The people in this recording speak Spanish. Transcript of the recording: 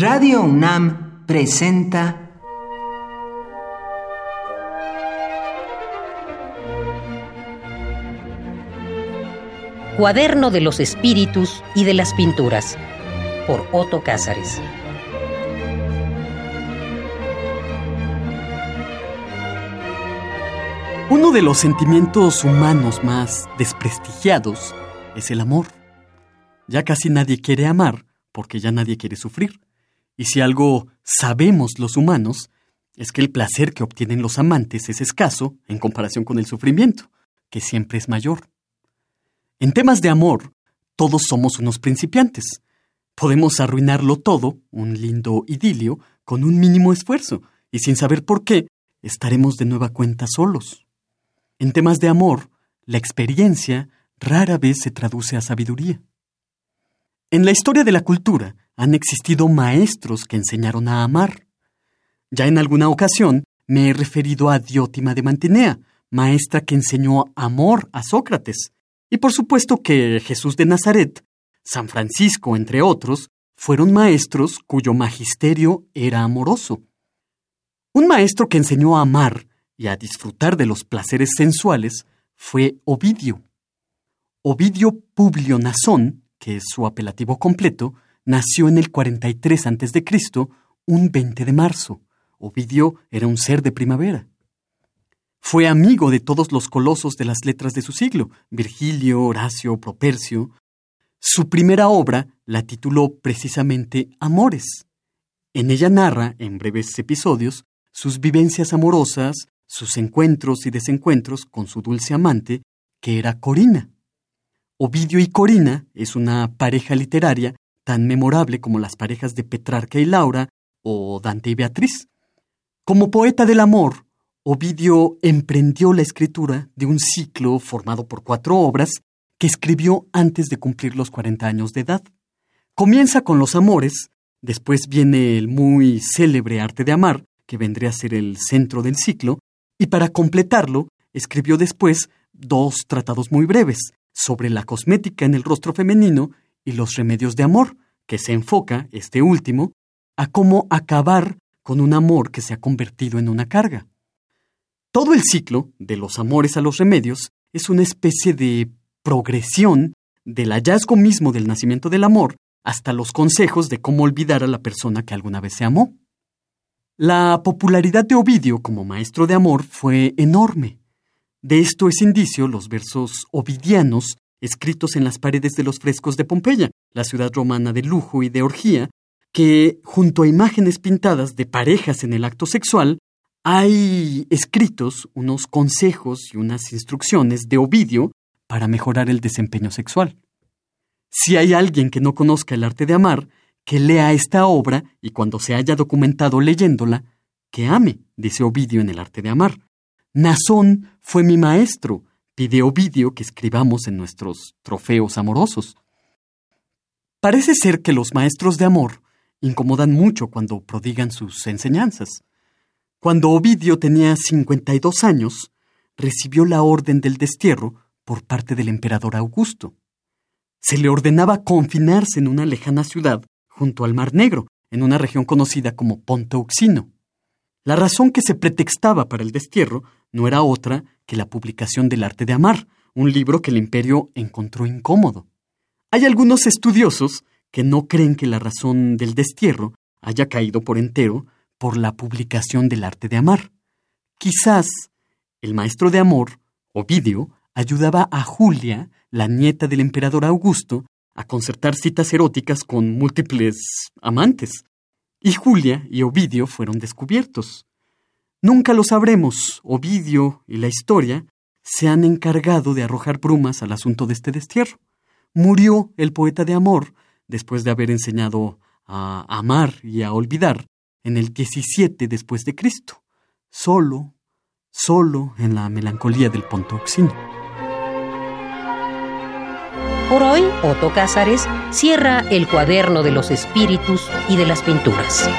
Radio UNAM presenta Cuaderno de los Espíritus y de las Pinturas por Otto Cázares. Uno de los sentimientos humanos más desprestigiados es el amor. Ya casi nadie quiere amar porque ya nadie quiere sufrir. Y si algo sabemos los humanos, es que el placer que obtienen los amantes es escaso en comparación con el sufrimiento, que siempre es mayor. En temas de amor, todos somos unos principiantes. Podemos arruinarlo todo, un lindo idilio, con un mínimo esfuerzo, y sin saber por qué, estaremos de nueva cuenta solos. En temas de amor, la experiencia rara vez se traduce a sabiduría. En la historia de la cultura han existido maestros que enseñaron a amar. Ya en alguna ocasión me he referido a Diótima de Mantinea, maestra que enseñó amor a Sócrates. Y por supuesto que Jesús de Nazaret, San Francisco, entre otros, fueron maestros cuyo magisterio era amoroso. Un maestro que enseñó a amar y a disfrutar de los placeres sensuales fue Ovidio. Ovidio Publio Nazón, que es su apelativo completo, nació en el 43 a.C., un 20 de marzo. Ovidio era un ser de primavera. Fue amigo de todos los colosos de las letras de su siglo, Virgilio, Horacio, Propercio. Su primera obra la tituló precisamente Amores. En ella narra, en breves episodios, sus vivencias amorosas, sus encuentros y desencuentros con su dulce amante, que era Corina. Ovidio y Corina es una pareja literaria tan memorable como las parejas de Petrarca y Laura o Dante y Beatriz. Como poeta del amor, Ovidio emprendió la escritura de un ciclo formado por cuatro obras que escribió antes de cumplir los 40 años de edad. Comienza con los amores, después viene el muy célebre arte de amar, que vendría a ser el centro del ciclo, y para completarlo, escribió después dos tratados muy breves sobre la cosmética en el rostro femenino y los remedios de amor, que se enfoca, este último, a cómo acabar con un amor que se ha convertido en una carga. Todo el ciclo, de los amores a los remedios, es una especie de progresión del hallazgo mismo del nacimiento del amor hasta los consejos de cómo olvidar a la persona que alguna vez se amó. La popularidad de Ovidio como maestro de amor fue enorme. De esto es indicio los versos ovidianos escritos en las paredes de los frescos de Pompeya, la ciudad romana de lujo y de orgía, que, junto a imágenes pintadas de parejas en el acto sexual, hay escritos unos consejos y unas instrucciones de Ovidio para mejorar el desempeño sexual. Si hay alguien que no conozca el arte de amar, que lea esta obra y cuando se haya documentado leyéndola, que ame, dice Ovidio en el arte de amar. Nazón fue mi maestro, pide Ovidio que escribamos en nuestros trofeos amorosos. Parece ser que los maestros de amor incomodan mucho cuando prodigan sus enseñanzas. Cuando Ovidio tenía 52 años, recibió la orden del destierro por parte del emperador Augusto. Se le ordenaba confinarse en una lejana ciudad junto al Mar Negro, en una región conocida como Ponto Uxino. La razón que se pretextaba para el destierro no era otra que la publicación del Arte de Amar, un libro que el imperio encontró incómodo. Hay algunos estudiosos que no creen que la razón del destierro haya caído por entero por la publicación del Arte de Amar. Quizás el maestro de amor, Ovidio, ayudaba a Julia, la nieta del emperador Augusto, a concertar citas eróticas con múltiples amantes. Y Julia y Ovidio fueron descubiertos. Nunca lo sabremos. Ovidio y la historia se han encargado de arrojar brumas al asunto de este destierro. Murió el poeta de amor después de haber enseñado a amar y a olvidar en el 17 después de Cristo, solo, solo en la melancolía del Ponto Oxino. Por hoy, Otto Cázares cierra el cuaderno de los espíritus y de las pinturas.